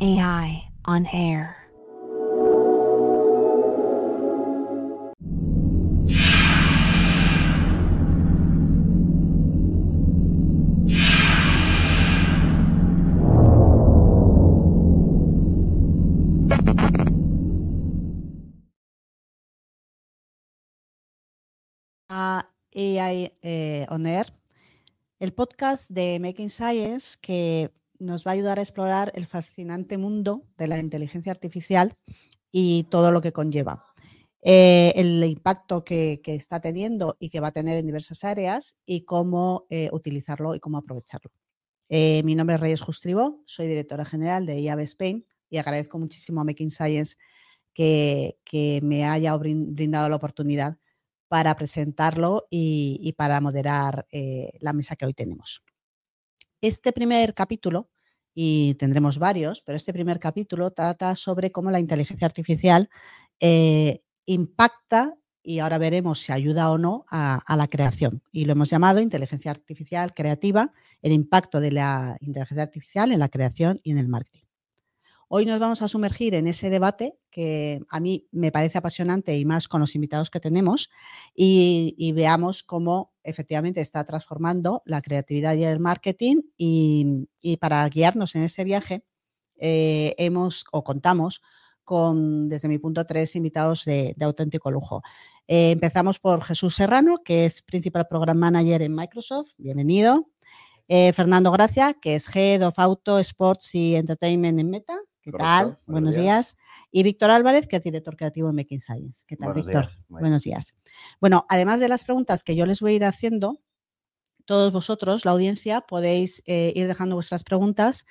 AI on air. AI eh, On Air, el podcast de Making Science que nos va a ayudar a explorar el fascinante mundo de la inteligencia artificial y todo lo que conlleva. Eh, el impacto que, está teniendo y que va a tener en diversas áreas y cómo eh, utilizarlo y cómo aprovecharlo. Eh, mi nombre es Reyes Justribo, soy directora general de IAB Spain y agradezco muchísimo a Making Science que, me haya brin- brindado la oportunidad para presentarlo y, para moderar la mesa que hoy tenemos. Este primer capítulo, y tendremos varios, pero este primer capítulo trata sobre cómo la inteligencia artificial eh, impacta y ahora veremos si ayuda o no a, la creación. Y lo hemos llamado inteligencia artificial creativa, el impacto de la inteligencia artificial en la creación y en el marketing. Hoy nos vamos a sumergir en ese debate que a mí me parece apasionante y más con los invitados que tenemos y veamos cómo efectivamente está transformando la creatividad y el marketing y, para guiarnos en ese viaje eh, hemos o contamos con, desde mi punto, tres invitados de, de auténtico lujo. Eh, empezamos por Jesús Serrano, que es Principal Program Manager en Microsoft. Bienvenido. Eh, Fernando Gracia, que es Head of Auto, Sports y Entertainment en Meta. ¿Qué Correcto, tal? buenos Buenos días. días. Y Víctor Álvarez, que es director creativo en Making Science. ¿Qué tal, Buenos Víctor? días. Buenos días. Bueno, además de las preguntas que yo les voy a ir haciendo, todos vosotros, la audiencia, podéis eh, ir dejando vuestras preguntas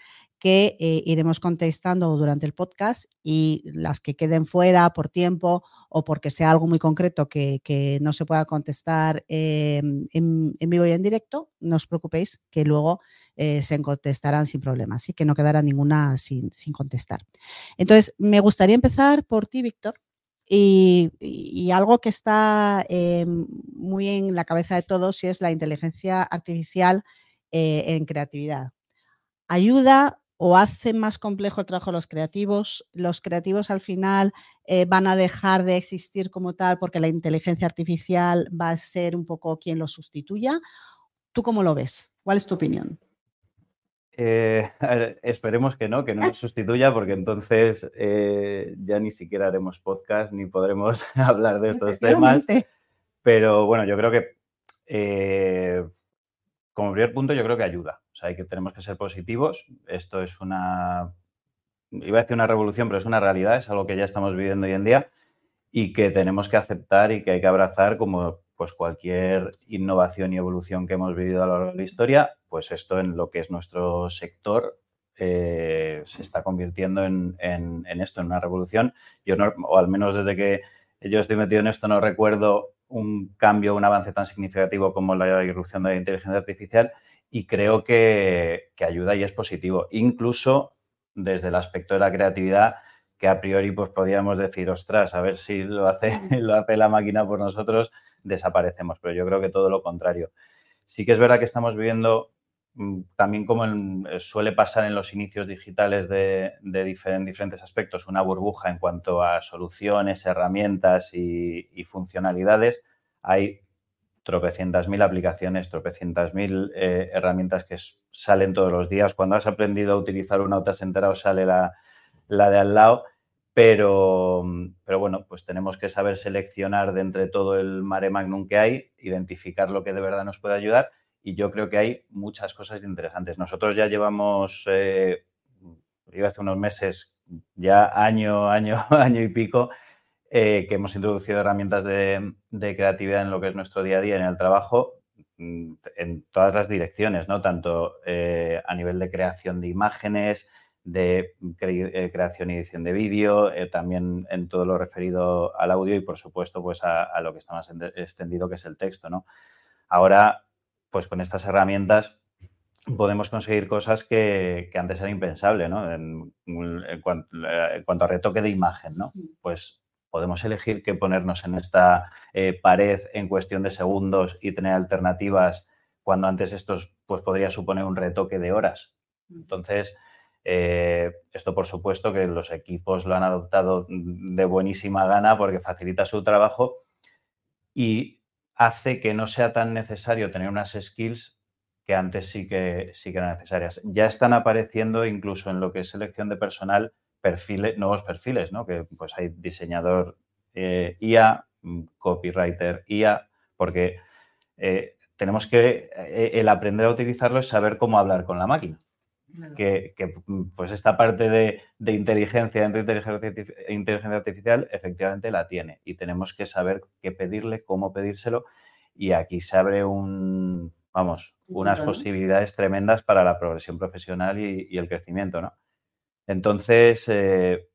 que eh, iremos contestando durante el podcast y las que queden fuera por tiempo o porque sea algo muy concreto que, no se pueda contestar eh, en, vivo y en directo, no os preocupéis que luego eh, se contestarán sin problemas, así que no quedará ninguna sin, contestar. Entonces, me gustaría empezar por ti, Víctor, y, algo que está muy en la cabeza de todos y es la inteligencia artificial en creatividad. ¿Ayuda o hace más complejo el trabajo de los creativos? ¿Los creativos al final eh, van a dejar de existir como tal porque la inteligencia artificial va a ser un poco quien los sustituya? ¿Tú cómo lo ves? ¿Cuál es tu opinión? Eh, esperemos que no, que no nos sustituya, porque entonces eh, ya ni siquiera haremos podcast ni podremos hablar de estos temas. Pero bueno, yo creo que eh, como primer punto, yo creo que ayuda. O sea, hay que, tenemos que ser positivos. Esto es una, iba a decir una revolución, pero es una realidad, es algo que ya estamos viviendo hoy en día y que tenemos que aceptar y que hay que abrazar como pues cualquier innovación y evolución que hemos vivido a lo largo de la historia, pues esto en lo que es nuestro sector eh, se está convirtiendo en, en, en, esto, en una revolución. Yo no, o al menos desde que yo estoy metido en esto, no recuerdo un cambio, un avance tan significativo como la irrupción de la inteligencia artificial y creo que, que ayuda y es positivo. Incluso desde el aspecto de la creatividad, que a priori pues podríamos decir, ostras, a ver si lo hace, lo hace la máquina por nosotros, desaparecemos. Pero yo creo que todo lo contrario. Sí que es verdad que estamos viviendo también como en, suele pasar en los inicios digitales de, de diferen, diferentes aspectos, una burbuja en cuanto a soluciones, herramientas y, funcionalidades. Hay tropecientas mil aplicaciones, tropecientas mil eh, herramientas que salen todos los días. Cuando has aprendido a utilizar una, te has enterado, sale la, la de al lado. Pero, bueno, pues tenemos que saber seleccionar de entre todo el mare magnum que hay, identificar lo que de verdad nos puede ayudar y yo creo que hay muchas cosas interesantes. Nosotros ya llevamos, eh, hace unos meses, ya año, año, año y pico, eh, que hemos introducido herramientas de, creatividad en lo que es nuestro día a día en el trabajo, mm, en todas las direcciones, ¿no? Tanto eh, a nivel de creación de imágenes, de cre creación y edición de vídeo, eh, también en todo lo referido al audio y, por supuesto, pues a, a lo que está más extendido, que es el texto, ¿no? Ahora, pues con estas herramientas podemos conseguir cosas que, que antes era impensable, ¿no? En, en, cuanto, en, cuanto, a retoque de imagen, ¿no? Pues podemos elegir qué ponernos en esta eh, pared en cuestión de segundos y tener alternativas cuando antes estos pues podría suponer un retoque de horas. Entonces, Eh, esto, por supuesto, que los equipos lo han adoptado de buenísima gana porque facilita su trabajo y hace que no sea tan necesario tener unas skills que antes sí que, sí que eran necesarias. Ya están apareciendo incluso en lo que es selección de personal perfiles, nuevos perfiles, ¿no? Que pues hay diseñador eh, IA, mm, copywriter IA, porque eh, tenemos que, eh, el aprender a utilizarlo es saber cómo hablar con la máquina. Que, mm, pues esta parte de, inteligencia, de inteligencia, artificial, efectivamente la tiene y tenemos que saber qué pedirle, cómo pedírselo y aquí se abre un, vamos, unas posibilidades tremendas para la progresión profesional y, y el crecimiento, ¿no? Entonces, eh,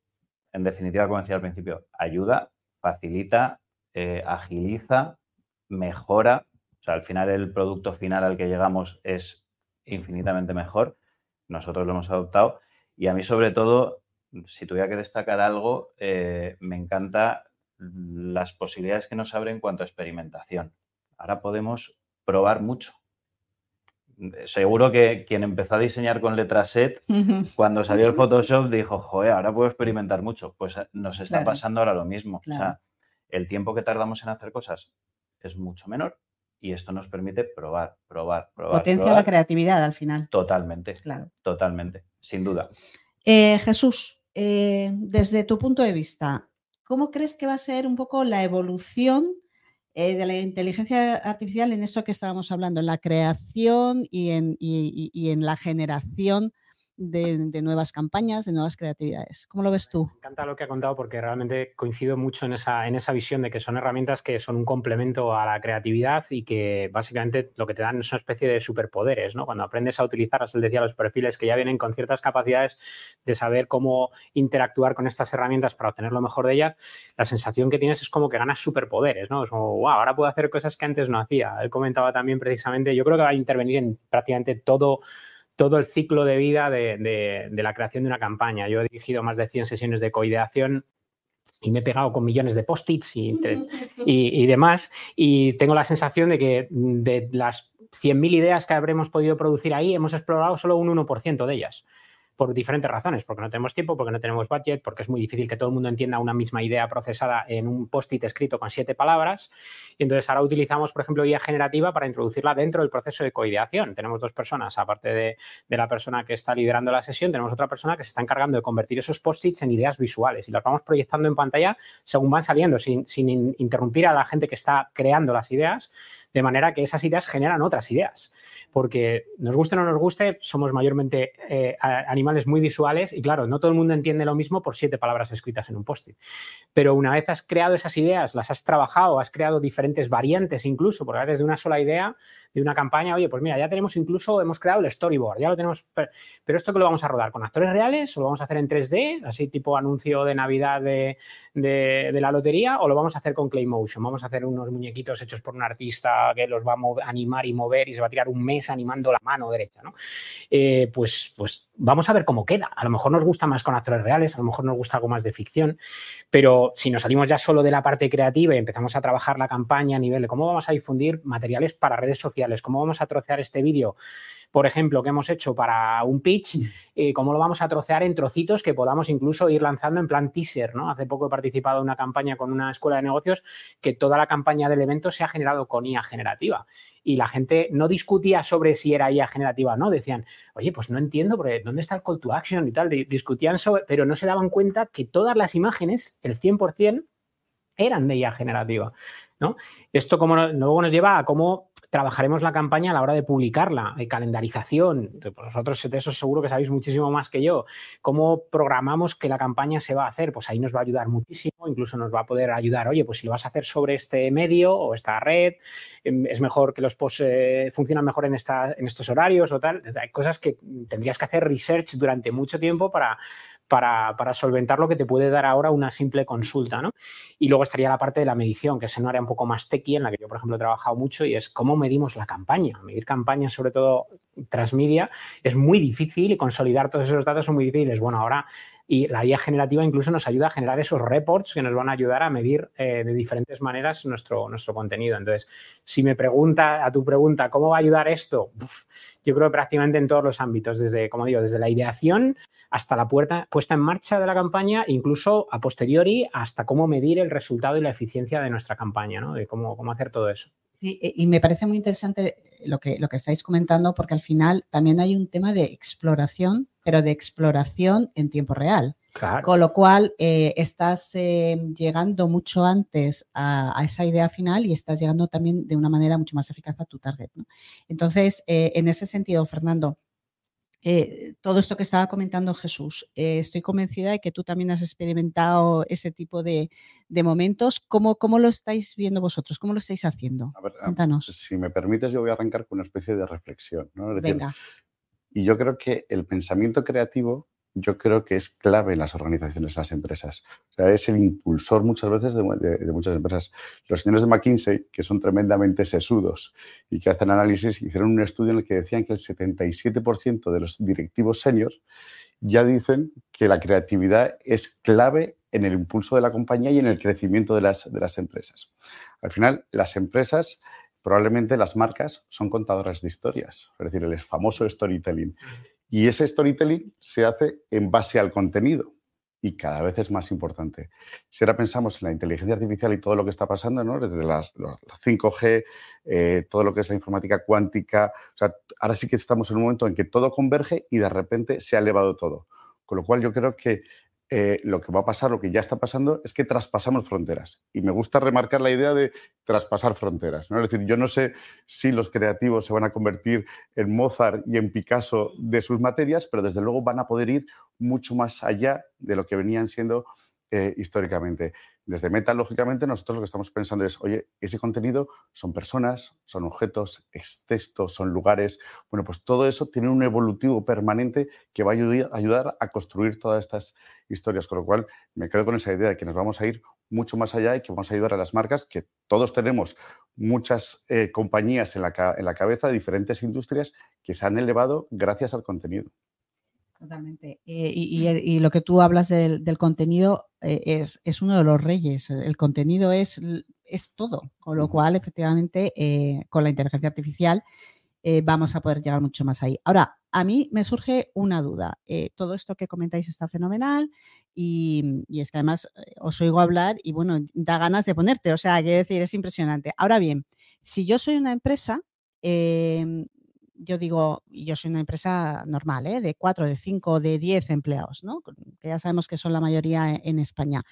en definitiva, como decía al principio, ayuda, facilita, eh, agiliza, mejora. O sea, al final el producto final al que llegamos es infinitamente mejor. Nosotros lo hemos adoptado. Y a mí, sobre todo, si tuviera que destacar algo, eh, me encanta las posibilidades que nos abren en cuanto a experimentación. Ahora podemos probar mucho seguro que quien empezó a diseñar con letra set, cuando salió el Photoshop, dijo, joder, ahora puedo experimentar mucho. Pues eh, nos está pasando ahora lo mismo. O sea, el tiempo que tardamos en hacer cosas es mucho menor y esto nos permite probar, probar, probar. Potencia la creatividad al final. Totalmente. Claro. Totalmente, sin duda. Eh, Jesús, eh, desde tu punto de vista, ¿cómo crees que va a ser un poco la evolución eh, de la inteligencia artificial en eso que estábamos hablando, en la creación y en, y en la generación de, nuevas campañas, de nuevas creatividades. ¿Cómo lo ves tú? Me encanta lo que ha contado porque realmente coincido mucho en esa, en esa visión de que son herramientas que son un complemento a la creatividad y que básicamente lo que te dan es una especie de superpoderes, ¿no? Cuando aprendes a utilizar, él decía, los perfiles que ya vienen con ciertas capacidades de saber cómo interactuar con estas herramientas para obtener lo mejor de ellas, la sensación que tienes es como que ganas superpoderes, ¿no? Es como, wow, ahora puedo hacer cosas que antes no hacía. Él comentaba también precisamente, yo creo que va a intervenir en prácticamente todo todo el ciclo de vida de, la creación de una campaña. Yo he dirigido más de 100 sesiones de coideación y me he pegado con millones de post-its y, demás, y tengo la sensación de que de las 100.000 ideas que habremos podido producir ahí, hemos explorado solo un 1% de ellas por diferentes razones, porque no tenemos tiempo, porque no tenemos budget, porque es muy difícil que todo el mundo entienda una misma idea procesada en un post-it escrito con siete palabras. Y entonces ahora utilizamos, por ejemplo, IA generativa para introducirla dentro del proceso de coideación. Tenemos dos personas, aparte de, la persona que está liderando la sesión, tenemos otra persona que se está encargando de convertir esos post-its en ideas visuales y las vamos proyectando en pantalla según van saliendo, sin, sin interrumpir a la gente que está creando las ideas, de manera que esas ideas generan otras ideas porque nos guste o no nos guste, somos mayormente eh, animales muy visuales y claro, no todo el mundo entiende lo mismo por siete palabras escritas en un post-it. Pero una vez has creado esas ideas, las has trabajado, has creado diferentes variantes incluso, porque a veces de una sola idea, de una campaña, oye, pues mira, ya tenemos incluso, hemos creado el storyboard, ya lo tenemos, pero esto que lo vamos a rodar con actores reales o lo vamos a hacer en 3D, así tipo anuncio de Navidad de, de, la lotería, o lo vamos a hacer con Claymotion, vamos a hacer unos muñequitos hechos por un artista que los va a animar y mover y se va a tirar un mes animando la mano derecha, ¿no? Eh, pues, pues vamos a ver cómo queda. A lo mejor nos gusta más con actores reales, a lo mejor nos gusta algo más de ficción, pero si nos salimos ya solo de la parte creativa y empezamos a trabajar la campaña a nivel de cómo vamos a difundir materiales para redes sociales, cómo vamos a trocear este vídeo por ejemplo, que hemos hecho para un pitch, mm. eh, cómo lo vamos a trocear en trocitos que podamos incluso ir lanzando en plan teaser, ¿no? Hace poco he participado en una campaña con una escuela de negocios que toda la campaña del evento se ha generado con IA generativa y la gente no discutía sobre si era IA generativa o no, decían, oye, pues no entiendo, ¿dónde está el call to action y tal? Discutían sobre, pero no se daban cuenta que todas las imágenes, el 100%, eran de IA generativa. ¿no? Esto como luego nos lleva a cómo trabajaremos la campaña a la hora de publicarla, de calendarización. Pues vosotros de eso seguro que sabéis muchísimo más que yo. ¿Cómo programamos que la campaña se va a hacer? Pues ahí nos va a ayudar muchísimo, incluso nos va a poder ayudar, oye, pues si lo vas a hacer sobre este medio o esta red, em, es mejor que los posts eh, funcionan mejor en, en estos horarios o tal. Hay cosas que tendrías que hacer research durante mucho tiempo para, para, solventar lo que te puede dar ahora una simple consulta, ¿no? Y luego estaría la parte de la medición, que es una área un poco más techy, en la que yo, por ejemplo, he trabajado mucho, y es cómo medimos la campaña. Medir campañas, sobre todo transmedia, es muy difícil y consolidar todos esos datos son muy difíciles. Bueno, ahora y la IA generativa incluso nos ayuda a generar esos reports que nos van a ayudar a medir eh, de diferentes maneras nuestro, nuestro contenido. Entonces, si me pregunta a tu pregunta, ¿cómo va a ayudar esto? yo creo que prácticamente en todos los ámbitos, desde, como digo, desde la ideación hasta la puerta, puesta en marcha de la campaña, incluso a posteriori hasta cómo medir el resultado y la eficiencia de nuestra campaña, ¿no? De cómo, cómo hacer todo eso. Sí, y me parece muy interesante lo que, lo que estáis comentando, porque al final también hay un tema de exploración, pero de exploración en tiempo real. Con lo cual, eh, estás eh, llegando mucho antes a, esa idea final y estás llegando también de una manera mucho más eficaz a tu target. Entonces, eh, en ese sentido, Fernando, todo esto que estaba comentando Jesús, estoy convencida de que tú también has experimentado ese tipo de, momentos. ¿Cómo, ¿Cómo, lo estáis viendo vosotros? ¿Cómo lo estáis haciendo? Cuéntanos. Si me permites, yo voy a arrancar con una especie de reflexión. Venga. Y yo creo que el pensamiento creativo yo creo que es clave en las organizaciones, en las empresas. O sea, es el impulsor muchas veces de, muchas empresas. Los señores de McKinsey, que son tremendamente sesudos y que hacen análisis, hicieron un estudio en el que decían que el 77% de los directivos seniors ya dicen que la creatividad es clave en el impulso de la compañía y en el crecimiento de las, de las empresas. Al final, las empresas probablemente las marcas son contadoras de historias, es decir, el famoso storytelling. Y ese storytelling se hace en base al contenido y cada vez es más importante. Si ahora pensamos en la inteligencia artificial y todo lo que está pasando, ¿no? desde las, 5G, eh, todo lo que es la informática cuántica, ahora sí que estamos en un momento en que todo converge y de repente se ha elevado todo. Con lo cual yo creo que eh, lo que va a pasar, lo que ya está pasando, es que traspasamos fronteras. Y me gusta remarcar la idea de traspasar fronteras. ¿no? Es decir, yo no sé si los creativos se van a convertir en Mozart y en Picasso de sus materias, pero desde luego van a poder ir mucho más allá de lo que venían siendo eh, históricamente. Desde Meta, lógicamente, nosotros lo que estamos pensando es, oye, ese contenido son personas, son objetos, es texto, son lugares. Bueno, pues todo eso tiene un evolutivo permanente que va a ayudar a construir todas estas historias. Con lo cual, me quedo con esa idea de que nos vamos a ir mucho más allá y que vamos a ayudar a las marcas, que todos tenemos muchas eh, compañías en la, en la cabeza, diferentes industrias que se han elevado gracias al contenido. Totalmente. Eh, y, lo que tú hablas del, contenido eh, es, es, uno de los reyes. El contenido es, es todo. Con lo cual, efectivamente, eh, con la inteligencia artificial vamos a poder llegar mucho más ahí. Ahora, a mí me surge una duda. todo esto que comentáis está fenomenal y, y, es que además os oigo hablar y bueno, da ganas de ponerte. O sea, quiero decir, es impresionante. Ahora bien, si yo soy una empresa, yo digo, yo soy una empresa normal, ¿eh? de cuatro, de cinco, de diez empleados, ¿no? que ya sabemos que son la mayoría en España.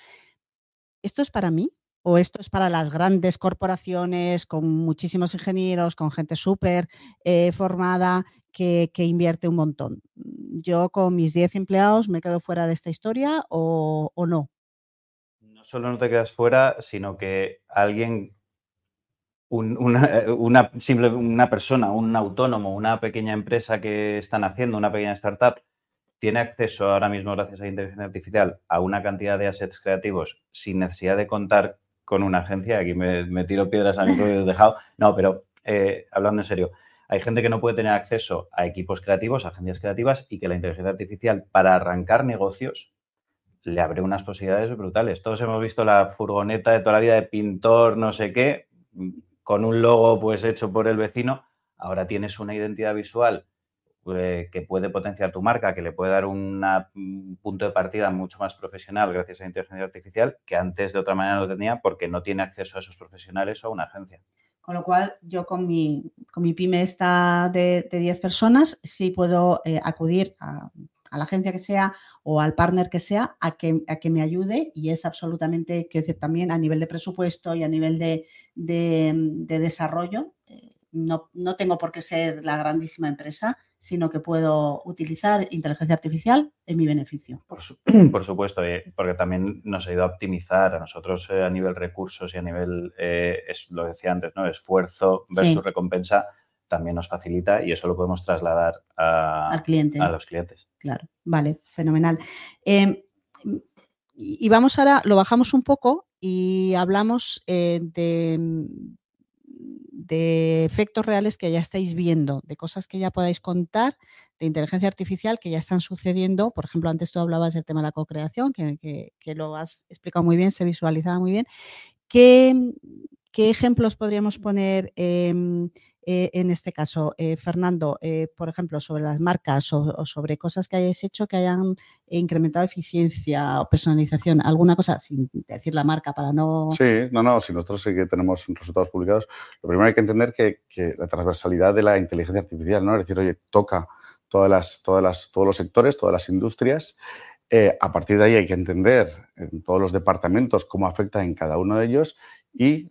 ¿Esto es para mí? ¿O esto es para las grandes corporaciones con muchísimos ingenieros, con gente súper eh, formada que, invierte un montón? ¿Yo con mis diez empleados me quedo fuera de esta historia o, o no? No solo no te quedas fuera, sino que alguien una, una, simple, una persona, un autónomo, una pequeña empresa que están haciendo, una pequeña startup, tiene acceso ahora mismo, gracias a la inteligencia artificial, a una cantidad de assets creativos sin necesidad de contar con una agencia. Aquí me, tiro piedras a mi propio dejado. No, pero eh, hablando en serio, hay gente que no puede tener acceso a equipos creativos, a agencias creativas y que la inteligencia artificial para arrancar negocios le abre unas posibilidades brutales. Todos hemos visto la furgoneta de toda la vida de pintor, no sé qué, con un logo pues hecho por el vecino, ahora tienes una identidad visual eh, que puede potenciar tu marca, que le puede dar un punto de partida mucho más profesional gracias a la inteligencia artificial, que antes de otra manera no tenía porque no tiene acceso a esos profesionales o a una agencia. Con lo cual, yo con mi, con mi pyme esta de, 10 personas, sí puedo eh, acudir a a la agencia que sea o al partner que sea a que, a que me ayude y es absolutamente, que decir, también a nivel de presupuesto y a nivel de, desarrollo. Eh, no, no, tengo por qué ser la grandísima empresa, sino que puedo utilizar inteligencia artificial en mi beneficio. Por, por supuesto, eh, porque también nos ayuda a optimizar a nosotros eh, a nivel recursos y a nivel, es, lo decía antes, ¿no? esfuerzo versus recompensa también nos facilita y eso lo podemos trasladar a, Al cliente. a los clientes. Claro, vale, fenomenal. Em, y vamos ahora, lo bajamos un poco y hablamos eh, de, de efectos reales que ya estáis viendo, de cosas que ya podáis contar, de inteligencia artificial que ya están sucediendo. Por ejemplo, antes tú hablabas del tema de la co-creación, que, lo has explicado muy bien, se visualizaba muy bien. ¿Qué, qué ejemplos podríamos poner? Em, eh, en este caso, eh, Fernando, eh, por ejemplo, sobre las marcas o, sobre cosas que hayáis hecho que hayan incrementado eficiencia o personalización, alguna cosa, sin decir la marca para no... Sí, no, no, si nosotros sí que tenemos resultados publicados, lo primero hay que entender que, la transversalidad de la inteligencia artificial, ¿no? Es decir, oye, toca todas las, todas las, todos los sectores, todas las industrias. a partir de ahí hay que entender en todos los departamentos cómo afecta en cada uno de ellos y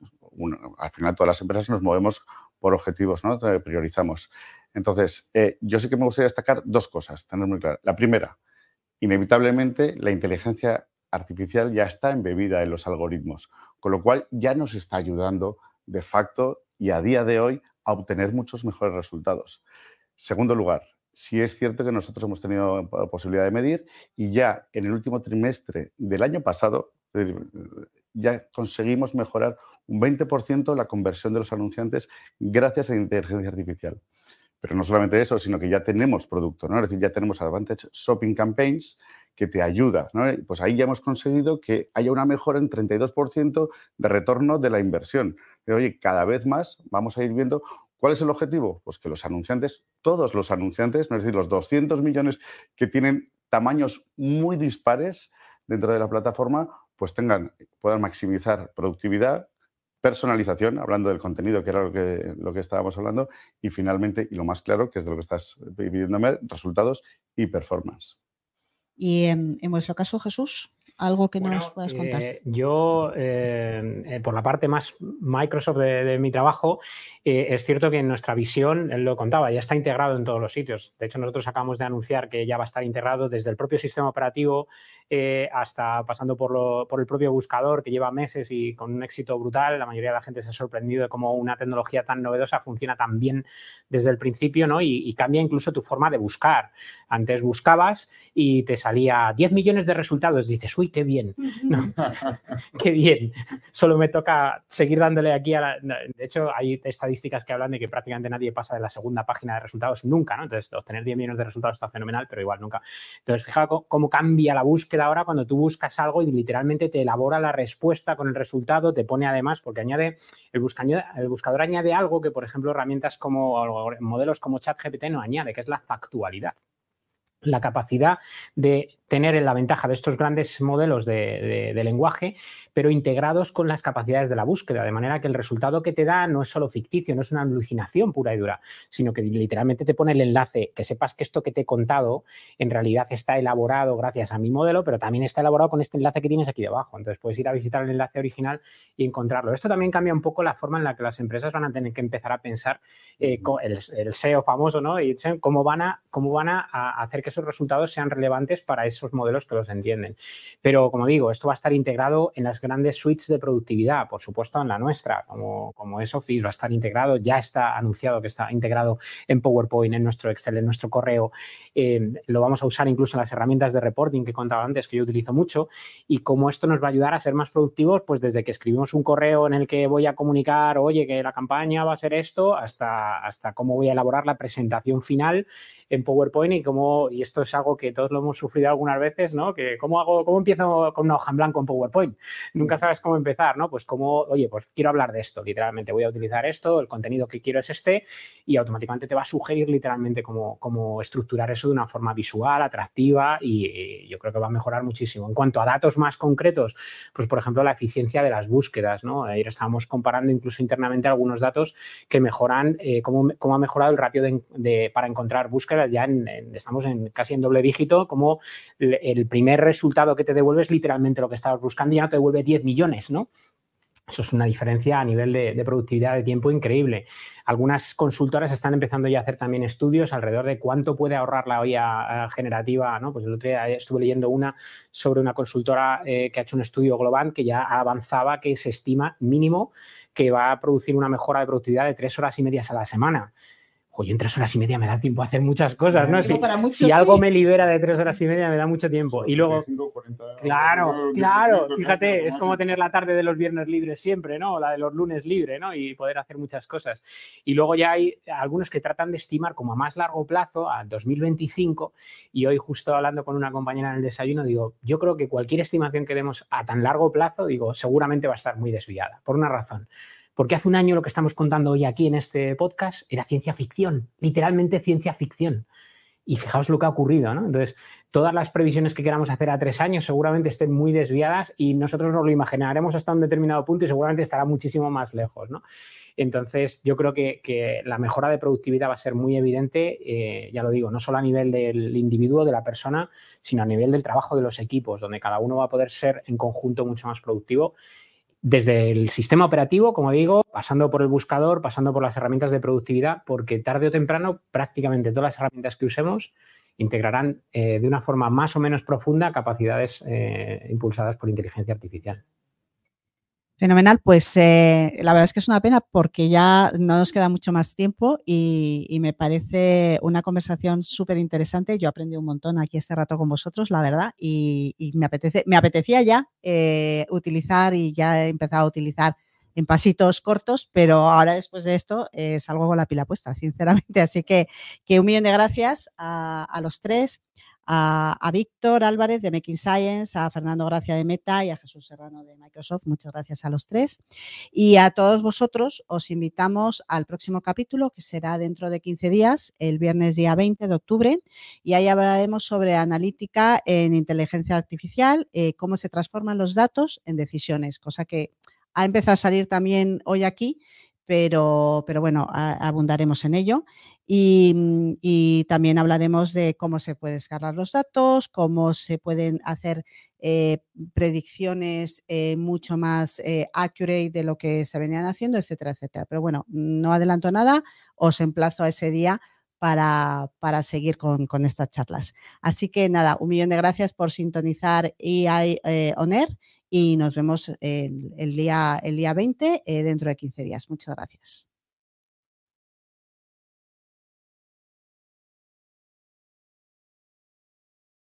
al final todas las empresas nos movemos por objetivos, ¿no? priorizamos. Entonces, eh, yo sí que me gustaría destacar dos cosas, tener muy claro. La primera, inevitablemente la inteligencia artificial ya está embebida en los algoritmos, con lo cual ya nos está ayudando de facto y a día de hoy a obtener muchos mejores resultados. Segundo lugar, sí es cierto que nosotros hemos tenido posibilidad de medir y ya en el último trimestre del año pasado ya conseguimos mejorar un 20% la conversión de los anunciantes gracias a la inteligencia artificial. Pero no solamente eso, sino que ya tenemos producto, ¿no? Es decir, ya tenemos Advantage Shopping Campaigns que te ayuda, ¿no? Pues ahí ya hemos conseguido que haya una mejora en 32% de retorno de la inversión. oye, cada vez más vamos a ir viendo ¿Cuál es el objetivo? Pues que los anunciantes, todos los anunciantes, es decir, los 200 millones que tienen tamaños muy dispares dentro de la plataforma, pues tengan, puedan maximizar productividad, personalización, hablando del contenido, que era lo que, lo que estábamos hablando, y finalmente, y lo más claro, que es de lo que estás pidiéndome, resultados y performance. Y en, en vuestro caso, Jesús, algo que nos puedas contar. Eh, yo, eh, eh, por la parte más Microsoft de, mi trabajo, es cierto que en nuestra visión, él lo contaba, ya está integrado en todos los sitios. De hecho, nosotros acabamos de anunciar que ya va a estar integrado desde el propio sistema operativo hasta pasando por, por, el propio buscador, que lleva meses y con un éxito brutal. La mayoría de la gente se ha sorprendido de cómo una tecnología tan novedosa funciona tan bien desde el principio, ¿no? Y, y cambia incluso tu forma de buscar. Antes buscabas y te salía 10 millones de resultados. Dices, uy, qué bien. qué bien. Solo me toca seguir dándole aquí a la... De hecho, hay estadísticas que hablan de que prácticamente nadie pasa de la segunda página de resultados nunca, ¿no? Entonces, obtener 10 millones de resultados está fenomenal, pero igual nunca. Entonces, fíjate cómo cambia la búsqueda ahora cuando tú buscas algo y literalmente te elabora la respuesta con el resultado, te pone además, porque añade, el, buscador, el buscador añade algo que, por ejemplo, herramientas como modelos como ChatGPT no añade, que es la factualidad la capacidad de tener la ventaja de estos grandes modelos de, lenguaje, pero integrados con las capacidades de la búsqueda, de manera que el resultado que te da no es solo ficticio, no es una alucinación pura y dura, sino que literalmente te pone el enlace, que sepas que esto que te he contado en realidad está elaborado gracias a mi modelo, pero también está elaborado con este enlace que tienes aquí debajo. Entonces puedes ir a visitar el enlace original y encontrarlo. Esto también cambia un poco la forma en la que las empresas van a tener que empezar a pensar eh, el, SEO famoso, ¿no? Y cómo van, a, cómo van a hacer que esos resultados sean relevantes para esos modelos que los entienden. Pero, como digo, esto va a estar integrado en las grandes suites de productividad, por supuesto en la nuestra, como, como es Office, va a estar integrado, ya está anunciado que está integrado en PowerPoint, en nuestro Excel, en nuestro correo. Eh, lo vamos a usar incluso en las herramientas de reporting que contaba antes, que yo utilizo mucho, y cómo esto nos va a ayudar a ser más productivos, pues desde que escribimos un correo en el que voy a comunicar, oye, que la campaña va a ser esto, hasta, hasta cómo voy a elaborar la presentación final en PowerPoint y cómo, y esto es algo que todos lo hemos sufrido algunas veces, ¿no? Que cómo hago, cómo empiezo con una hoja en blanco en PowerPoint. Nunca sabes cómo empezar, ¿no? Pues como, oye, pues quiero hablar de esto, literalmente voy a utilizar esto, el contenido que quiero es este y automáticamente te va a sugerir literalmente cómo, cómo estructurar eso de una forma visual, atractiva y, yo creo que va a mejorar muchísimo. En cuanto a datos más concretos, pues por ejemplo la eficiencia de las búsquedas, ¿no? Ayer estábamos comparando incluso internamente algunos datos que mejoran, eh, cómo, cómo, ha mejorado el ratio de, para encontrar búsquedas ya estamos en casi en doble dígito, como el primer resultado que te devuelve es literalmente lo que estabas buscando y ya no te devuelve 10 millones, ¿no? Eso es una diferencia a nivel de, productividad de tiempo increíble. Algunas consultoras están empezando ya a hacer también estudios alrededor de cuánto puede ahorrar la olla generativa. ¿no? Pues el otro día estuve leyendo una sobre una consultora eh, que ha hecho un estudio global que ya avanzaba que se estima mínimo que va a producir una mejora de productividad de tres horas y medias a la semana oye, en tres horas y media me da tiempo a hacer muchas cosas, ¿no? Si, algo me libera de tres horas y media me da mucho tiempo. Y luego, claro, claro, fíjate, es como tener la tarde de los viernes libres siempre, ¿no? La de los lunes libre, ¿no? Y poder hacer muchas cosas. Y luego ya hay algunos que tratan de estimar como a más largo plazo, a 2025, y hoy justo hablando con una compañera en el desayuno, digo, yo creo que cualquier estimación que demos a tan largo plazo, digo, seguramente va a estar muy desviada, por una razón. Porque hace un año lo que estamos contando hoy aquí en este podcast era ciencia ficción, literalmente ciencia ficción. Y fijaos lo que ha ocurrido, ¿no? Entonces, todas las previsiones que queramos hacer a tres años seguramente estén muy desviadas y nosotros nos lo imaginaremos hasta un determinado punto y seguramente estará muchísimo más lejos, ¿no? Entonces, yo creo que, la mejora de productividad va a ser muy evidente, eh, ya lo digo, no solo a nivel del individuo, de la persona, sino a nivel del trabajo de los equipos, donde cada uno va a poder ser en conjunto mucho más productivo desde el sistema operativo, como digo, pasando por el buscador, pasando por las herramientas de productividad, porque tarde o temprano prácticamente todas las herramientas que usemos integrarán eh, de una forma más o menos profunda capacidades eh, impulsadas por inteligencia artificial. Fenomenal, pues eh, la verdad es que es una pena porque ya no nos queda mucho más tiempo y, me parece una conversación súper interesante. Yo aprendí un montón aquí este rato con vosotros, la verdad, y, me, apetece, me apetecía ya eh, utilizar y ya he empezado a utilizar en pasitos cortos, pero ahora después de esto eh, salgo con la pila puesta, sinceramente. Así que, que un millón de gracias a, a los tres a, Víctor Álvarez de Making Science, a Fernando Gracia de Meta y a Jesús Serrano de Microsoft. Muchas gracias a los tres. Y a todos vosotros os invitamos al próximo capítulo que será dentro de 15 días, el viernes día 20 de octubre, y ahí hablaremos sobre analítica en inteligencia artificial, eh, cómo se transforman los datos en decisiones, cosa que ha empezado a salir también hoy aquí, pero, pero bueno, abundaremos en ello. Mm, y, también hablaremos de cómo se pueden escalar los datos, cómo se pueden hacer eh, predicciones eh, mucho más eh, accurate de lo que se venían haciendo, etcétera, etcétera. Pero bueno, no adelanto nada, os emplazo a ese día para, para seguir con, con, estas charlas. Así que nada, un millón de gracias por sintonizar EI Air y nos vemos el, día, el día 20 dentro de 15 días. Muchas gracias.